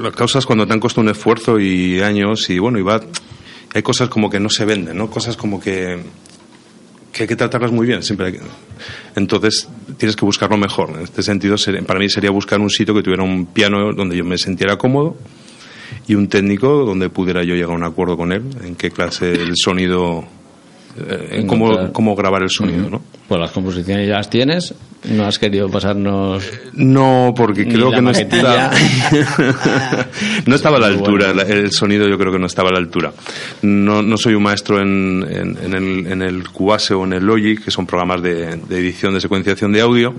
las causas cuando te han costado un esfuerzo y años y bueno, y va, hay cosas como que no se venden, ¿no? Cosas como que, que hay que tratarlas muy bien. Siempre que- entonces tienes que buscarlo mejor. En este sentido, para mí sería buscar un sitio que tuviera un piano donde yo me sintiera cómodo y un técnico donde pudiera yo llegar a un acuerdo con él en qué clase el sonido, eh, en cómo, cómo grabar el sonido, ¿no? Pues las composiciones ya las tienes. No has querido pasarnos. No, porque creo que no está... no estaba a la altura, el sonido yo creo que no estaba a la altura. No, no soy un maestro en, en- en el, en el Cubase o en el Logic, que son programas de, de edición de secuenciación de audio.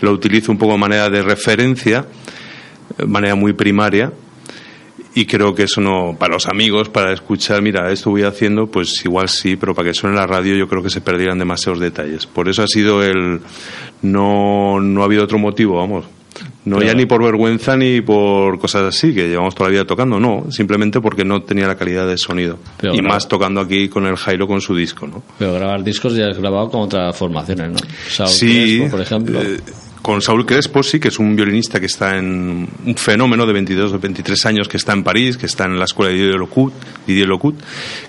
Lo utilizo un poco de manera de referencia, manera muy primaria. Y creo que eso no, para los amigos, para escuchar, mira, esto voy haciendo, pues igual sí, pero para que suene en la radio yo creo que se perdieran demasiados detalles. Por eso ha sido el, no, no ha habido otro motivo, vamos. No ya ni por vergüenza ni por cosas así, que llevamos toda la vida tocando, no, simplemente porque no tenía la calidad de sonido. Pero y más tocando aquí con el Jairo con su disco, ¿no? Pero grabar discos ya has grabado con otras formaciones, ¿no? Saúl Sí, Crespo, por ejemplo. eh, con Saúl Crespo sí, que es un violinista que está en un fenómeno de 22 o 23 años que está en París, que está en la escuela de Didier Locut, Didier Locut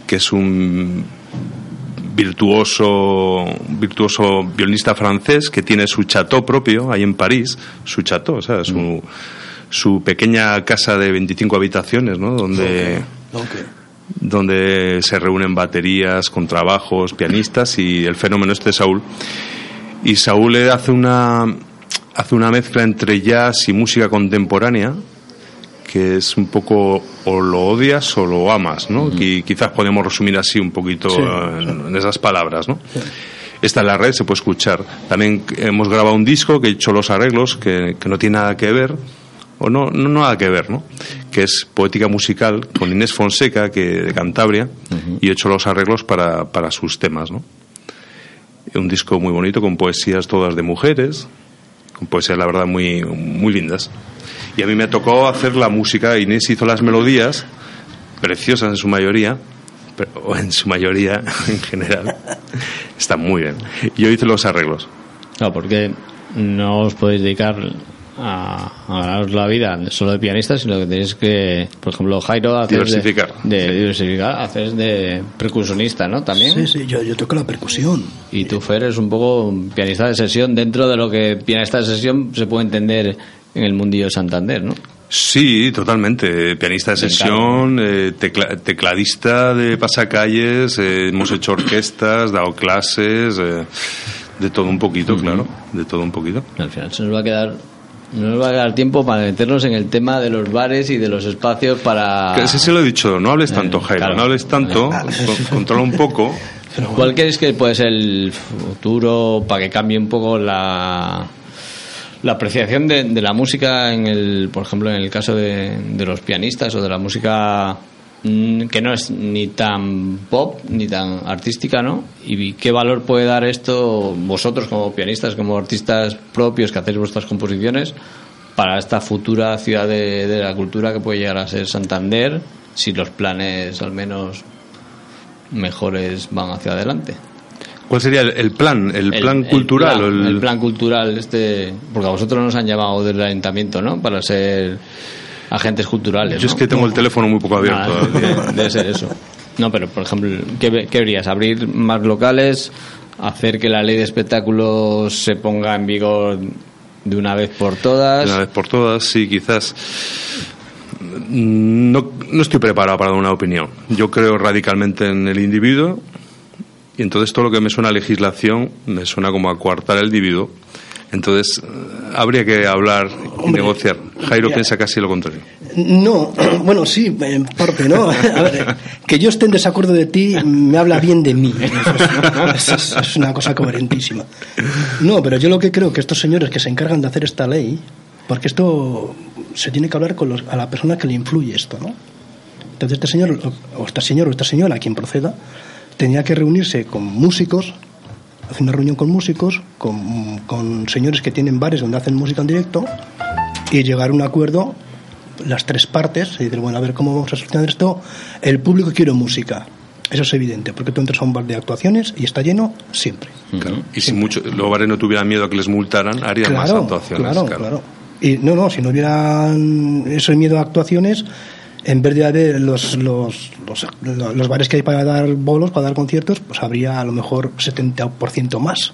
que es un virtuoso virtuoso violinista francés que tiene su chateau propio ahí en París, su chateau, o sea, su, su pequeña casa de 25 habitaciones, ¿no? Donde donde se reúnen baterías, contrabajos, pianistas y el fenómeno este de Saúl. Y Saúl eh, hace una, hace una mezcla entre jazz y música contemporánea que es un poco o lo odias o lo amas, ¿no? Y quizás podemos resumir así un poquito Sí. eh, en, en esas palabras, ¿no? Está en la red, se puede escuchar. También hemos grabado un disco que he hecho los arreglos, que, que no tiene nada que ver, o no, no nada que ver, ¿no? Que es poética musical con Inés Fonseca, que de Cantabria, y he hecho los arreglos para, para sus temas, ¿no? un disco muy bonito con poesías todas de mujeres, poesías la verdad muy, muy lindas. Y a mí me tocó hacer la música, Inés hizo las melodías, preciosas en su mayoría, pero, o en su mayoría en general, están muy bien. Yo hice los arreglos. No, porque no os podéis dedicar a, a ganaros la vida solo de pianista, sino que tenéis que, por ejemplo, Jairo, hacer Diversificar. De, de diversificar, haces de percusionista, ¿no? También. Sí, sí, yo, yo toco la percusión. Y tú, Fer, es un poco un pianista de sesión dentro de lo que pianista de sesión se puede entender en el mundillo de Santander, ¿no? Sí, totalmente. Pianista de sesión, eh, tecla- tecladista de pasacalles, eh, hemos hecho orquestas, dado clases, eh, de todo un poquito, claro, de todo un poquito. Al final se nos va a quedar no nos va a quedar tiempo para meternos en el tema de los bares y de los espacios para... Que sí, sí lo he dicho, no hables tanto, Jairo, claro. no hables tanto, con- controla un poco. ¿Cuál crees que puede ser el futuro para que cambie un poco la, la apreciación de, de la música en el, por ejemplo, en el caso de, de los pianistas o de la música que no es ni tan pop ni tan artística, ¿no? ¿Y qué valor puede dar esto vosotros como pianistas, como artistas propios que hacéis vuestras composiciones para esta futura ciudad de, de la cultura que puede llegar a ser Santander si los planes al menos mejores van hacia adelante? ¿Cuál sería el, el plan? ¿El, plan cultural? plan, o el- el plan cultural, este, porque a vosotros nos han llamado del ayuntamiento, ¿no? Para ser agentes culturales. Yo es que tengo el teléfono muy poco abierto. Ah, debe, debe ser eso. No, pero por ejemplo, ¿qué, qué verías? ¿Abrir más locales? ¿Hacer que la ley de espectáculos se ponga en vigor de una vez por todas? De una vez por todas, sí, quizás. No, no estoy preparado para dar una opinión. Yo creo radicalmente en el individuo y entonces todo lo que me suena a legislación me suena como a coartar el individuo. Entonces eh, habría que hablar y negociar. Jairo ya. piensa casi lo contrario. No, bueno, sí, en parte, ¿no? A ver, que yo esté en desacuerdo de ti me habla bien de mí. Eso es, es una cosa coherentísima. No, pero yo lo que creo que estos señores que se encargan de hacer esta ley, porque esto se tiene que hablar con los- a la persona que le influye esto, ¿no? Entonces este señor, o este señor o esta señora, quien proceda, tenía que reunirse con músicos, hacer una reunión con músicos, con, con señores que tienen bares donde hacen música en directo, y llegar a un acuerdo, las tres partes, y decir, bueno, a ver cómo vamos a solucionar esto. El público quiere música. Eso es evidente, porque tú entras a un bar de actuaciones y está lleno siempre. Claro. Y si mucho, los bares no tuvieran miedo a que les multaran, harían más Claro, actuaciones. claro, claro. Y no, no, si no hubieran ese miedo a actuaciones, en vez de los, los, los, los bares que hay para dar bolos, para dar conciertos, pues habría a lo mejor 70% más.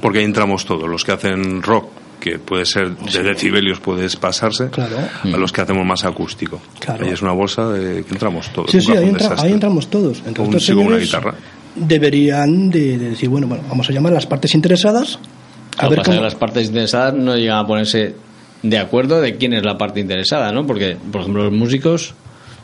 Porque ahí entramos todos, los que hacen rock, que puede ser de decibelios, puedes pasarse, Claro. a los que hacemos más acústico. Claro. Ahí es una bolsa de que entramos todos. Sí, sí, ahí, entra- entramos todos. Entonces, un una guitarra. deberían de, de decir, bueno, bueno, vamos a llamar a las partes interesadas a Lo que ver pasa es que las partes interesadas no llegan a ponerse de acuerdo de quién es la parte interesada, ¿no? Porque, por ejemplo, los músicos,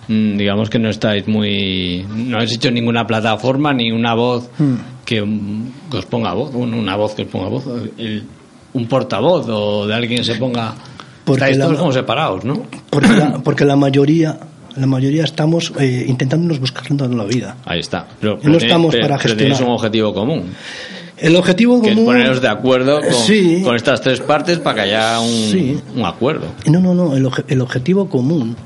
mm, digamos que no estáis muy. No habéis hecho ninguna plataforma ni una voz Hmm. que, mm, que os ponga voz, bueno, una voz que os ponga voz, el- un portavoz o de alguien que se ponga. Porque estáis la- todos como separados, ¿no? Porque la, porque la mayoría la mayoría estamos eh, intentándonos buscando la vida. Ahí está. Pero, No estamos pero- para pero tenéis gestionar. un objetivo común. El objetivo Que es común... poneros de acuerdo con, Sí. con estas tres partes para que haya un, Sí. un acuerdo. No, no, no. El, el objetivo común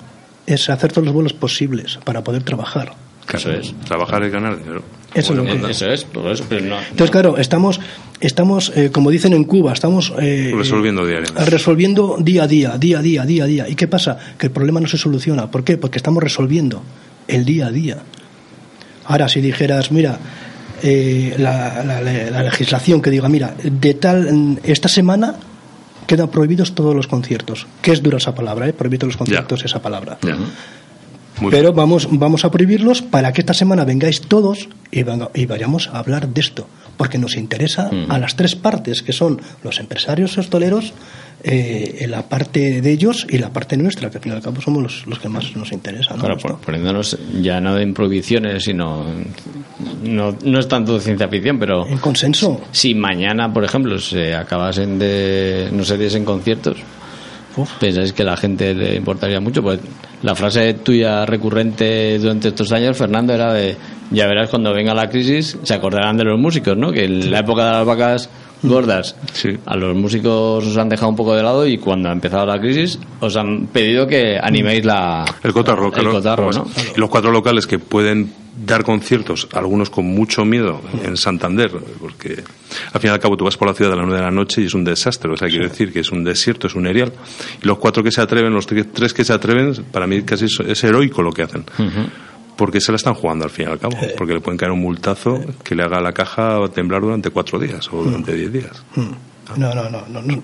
es hacer todos los vuelos posibles para poder trabajar. Eso es. Trabajar y ganar dinero. Eso es lo que- Eso es, por eso, pero no. Entonces, claro, estamos, estamos eh, como dicen en Cuba, estamos eh, Resolviendo diariamente. resolviendo día a día, día a día, día a día. ¿Y qué pasa? Que el problema no se soluciona. ¿Por qué? Porque estamos resolviendo el día a día. Ahora, si dijeras, mira, eh, la, la- la- la legislación que diga, mira, de tal, esta semana quedan prohibidos todos los conciertos. ¿Qué es dura esa palabra? Eh? Prohibidos los conciertos, esa palabra. Muy Pero vamos, vamos a prohibirlos para que esta semana vengáis todos y, venga- y vayamos a hablar de esto. Porque nos interesa a las tres partes, que son los empresarios hosteleros, eh, la parte de ellos y la parte nuestra, que al fin y al cabo somos los, los que más nos interesa. ¿no? Claro, por- poniéndonos ya no en prohibiciones, sino. No, no es tanto de ciencia ficción, pero. En consenso. Si mañana, por ejemplo, se acabasen de. No se diesen conciertos, ¿pensáis que a la gente le importaría mucho? Pues la frase tuya recurrente durante estos años, Fernando, era de ya verás cuando venga la crisis se acordarán de los músicos, ¿no? Que en la época de las vacas gordas a los músicos os han dejado un poco de lado y cuando ha empezado la crisis os han pedido que animéis la El cotarro, el cotarro, ¿no? y los cuatro locales que pueden dar conciertos, algunos con mucho miedo, en Santander, porque al fin y al cabo tú vas por la ciudad a las nueve de la noche y es un desastre, o sea, quiere decir que es un desierto, es un erial. Y los cuatro que se atreven, los tres que se atreven, para mí casi es, es heroico lo que hacen. Porque se la están jugando al fin y al cabo, porque le pueden caer un multazo que le haga a la caja temblar durante cuatro días o durante diez días. No, no, no, no, no.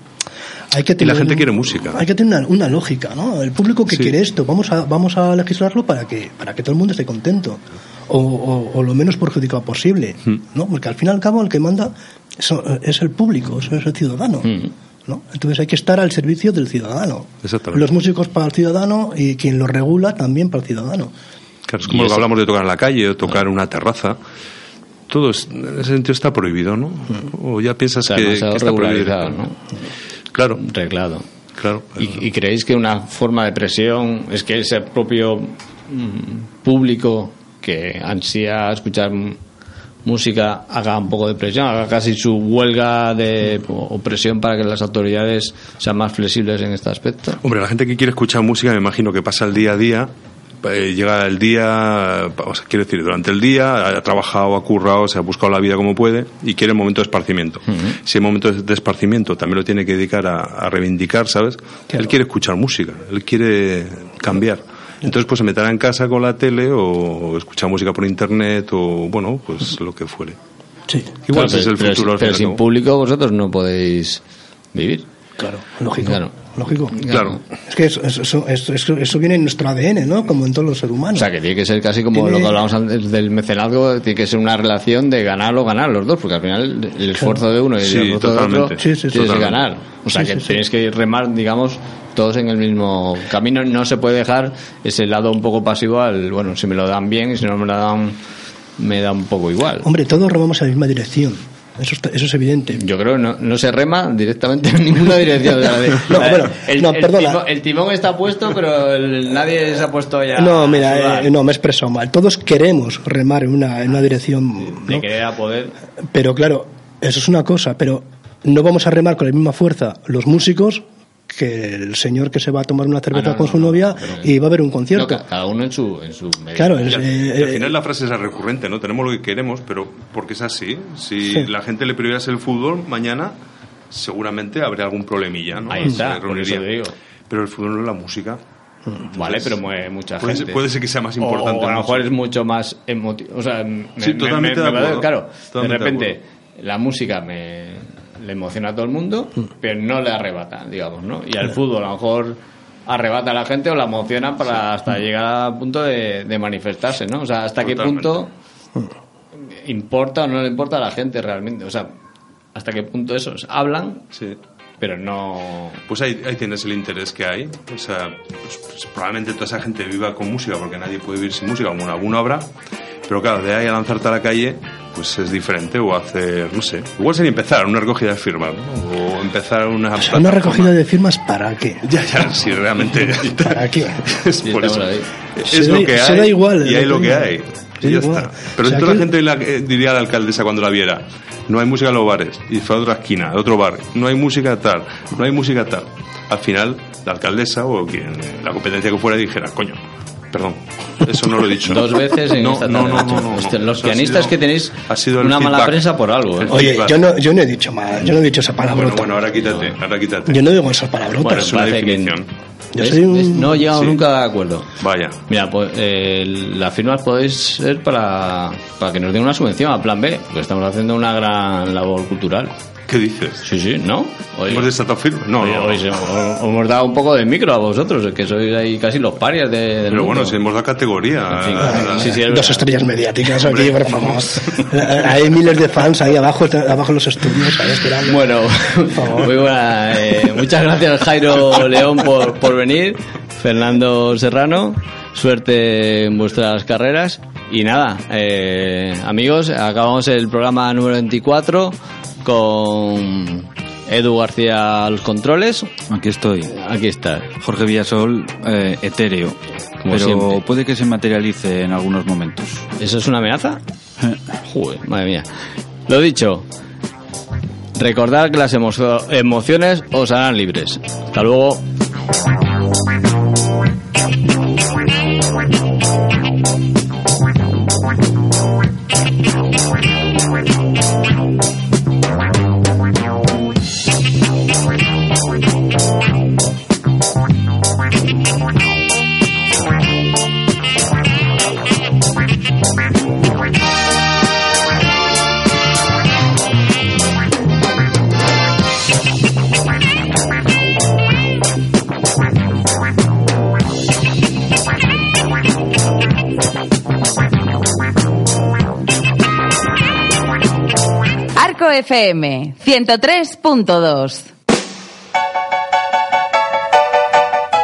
Hay que Y la tener gente quiere música. Hay que tener una, una lógica, ¿no? El público que Sí. quiere esto, vamos a, vamos a legislarlo para que, para que todo el mundo esté contento. O, o- o lo menos perjudicado posible, Hmm. ¿no? Porque al fin y al cabo el que manda eso- es el público, es el ciudadano. ¿no? Entonces hay que estar al servicio del ciudadano. Exactamente. Los músicos para el ciudadano y quien lo regula también para el ciudadano. Claro, es como lo que hablamos de tocar en la calle o tocar en una terraza. Todo es- en ese sentido está prohibido, ¿no? O ya piensas que, que está prohibido. ¿no? Claro. Reglado. Claro. ¿Y, y creéis que una forma de presión es que ese propio mm, público que ansía escuchar música haga un poco de presión, haga casi su huelga de o presión para que las autoridades sean más flexibles en este aspecto? Hombre, la gente que quiere escuchar música, me imagino que pasa el día a día, eh, llega el día, o sea, quiero decir, durante el día, ha trabajado, ha currado, se ha buscado la vida como puede y quiere un momento de esparcimiento. Si el momento de esparcimiento también lo tiene que dedicar a, a reivindicar, ¿sabes? Él quiere escuchar música, él quiere cambiar. Entonces, pues se meterá en casa con la tele o escuchar música por internet o, bueno, pues lo que fuere. Sí. Igual Claro, ese es el pero, futuro. pero al sin público vosotros no podéis vivir. Claro, lógico. Claro. Lógico. Claro. Es que eso, eso, eso, eso- eso viene en nuestro ADN, ¿no? Como en todos los seres humanos. O sea, que tiene que ser casi como Tiene- lo que hablábamos antes del mecenazgo, tiene que ser una relación de ganar o ganar los dos, porque al final el esfuerzo de uno y Sí, el esfuerzo de otro totalmente. tienes Sí, sí, que totalmente. ganar. O sea, Sí, que sí, sí. tenéis que remar, digamos, todos en el mismo camino. No se puede dejar ese lado un poco pasivo al, bueno, si me lo dan bien y si no me lo dan, me da un poco igual. Hombre, todos remamos en la misma dirección. Eso, está- eso es evidente. Yo creo que no, no se rema directamente en ninguna dirección. No, bueno, el, no, el perdona. timón, el timón está puesto, pero el- nadie se ha puesto ya. No, mira, eh, no, me he expresado mal. Todos queremos remar en una, en una dirección, de ¿no? querer a poder. pero claro, eso es una cosa, pero no vamos a remar con la misma fuerza los músicos que el señor que se va a tomar una cerveza Ah, no, con no, su no, novia pero- y va a ver un concierto. ca- cada uno en su, en su medio. Claro, Y al, eh, y al eh, final la frase es recurrente, ¿no? Tenemos lo que queremos, pero porque es así. Si Sí. la gente le priorizase el fútbol, mañana seguramente habría algún problemilla, ¿no? Ahí está, Se por eso te digo. Pero el fútbol no es la música. Vale, pero mueve mucha puede gente. ser- puede ser que sea más importante O, a lo la mejor es mucho más emotivo. O sea, me- Sí, me- totalmente me- de acuerdo. Claro, Totalmente de de repente la música me le emociona a todo el mundo, pero no le arrebata, digamos, ¿no? Y al fútbol a lo mejor arrebata a la gente o la emociona para hasta llegar al punto de, de manifestarse, ¿no? O sea, hasta qué punto importa o no le importa a la gente realmente. O sea, hasta qué punto esos hablan, Sí. pero no... Pues ahí, ahí tienes el interés que hay. O sea, pues, pues, probablemente toda esa gente viva con música, porque nadie puede vivir sin música, como alguno habrá. Pero claro, de ahí a lanzarte a la calle, pues es diferente. O hacer, no sé, igual sería empezar una recogida de firmas, ¿no? O empezar una. una recogida de firmas para qué? Ya, ya, sí, realmente. ¿Para qué? es por eso. Es lo que se hay. da igual, y hay lo que hay. Y ya está. Pero O sea, si toda la gente la- eh, diría a la alcaldesa cuando la viera, no hay música en los bares, y fue a otra esquina, a otro bar, no hay música tal, no hay música tal. Al final, la alcaldesa o quien, la competencia que fuera dijera, coño, perdón, eso no lo he dicho. Dos veces en no, esta no, tarde, no, macho. no, no, no. Los pianistas sido- que tenéis ha sido una mala prensa por algo, ¿eh? Oye, yo no, yo no he dicho mal, yo no he dicho esa palabrota. Bueno, bueno, ahora quítate, ahora quítate. Yo no digo esas palabrotas. Bueno, es una que- definición. Yo soy un-. No he llegado Sí. nunca de acuerdo. Vaya. Mira, pues eh, las firmas podéis ser para, para que nos den una subvención a Plan B, porque estamos haciendo una gran labor cultural. ¿Qué dices? Sí, sí, ¿no? Hoy, ¿Hemos desatado firmas? No, hoy- no. hoy se- os os hemos dado un poco de micro a vosotros, que sois ahí casi los parias de, del Pero bueno, mundo. si hemos dado categoría. Sí, sí, es Dos estrellas mediáticas aquí, por favor. Hay miles de fans ahí abajo, abajo en los estudios, ahí esperando. Bueno, muy buena. eh, muchas gracias Jairo León por, por venir, Fernando Serrano, suerte en vuestras carreras y nada, eh, amigos, acabamos el programa número 24 con Edu García a los controles. Aquí estoy. Aquí está. Jorge Villasol, eh, etéreo. Como pero siempre. puede que se materialice en algunos momentos. ¿Eso es una amenaza? Joder, madre mía. Lo dicho. Recordad que las emo- emociones os harán libres. Hasta luego. FM 103.2.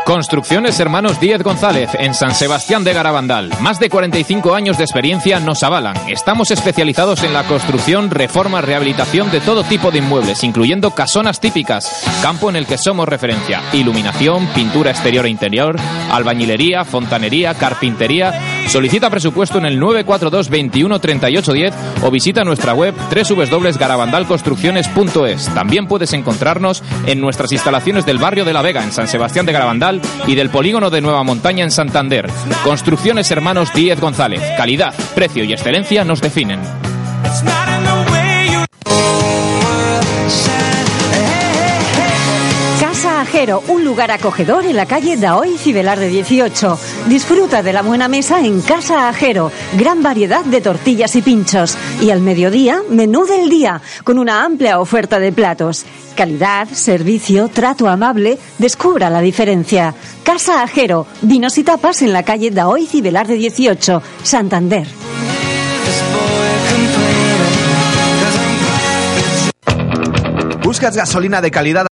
Construcciones Hermanos Díez González en San Sebastián de Garabandal. Más de 45 años de experiencia nos avalan. Estamos especializados en la construcción, reforma, rehabilitación de todo tipo de inmuebles, incluyendo casonas típicas, campo en el que somos referencia, iluminación, pintura exterior e interior, albañilería, fontanería, carpintería. Solicita presupuesto en el 942 21 38 10 o visita nuestra web www.garabandalconstrucciones.es. También puedes encontrarnos en nuestras instalaciones del barrio de La Vega en San Sebastián de Garabandal y del polígono de Nueva Montaña en Santander. Construcciones Hermanos Díez González. Calidad, precio y excelencia nos definen. Casa Ajero, un lugar acogedor en la calle Daoy Cibelar de 18. Disfruta de la buena mesa en Casa Ajero, gran variedad de tortillas y pinchos. Y al mediodía, menú del día, con una amplia oferta de platos. Calidad, servicio, trato amable, descubra la diferencia. Casa Ajero, vinos y tapas en la calle Daoy Cibelar de 18, Santander. ¿Buscas gasolina de calidad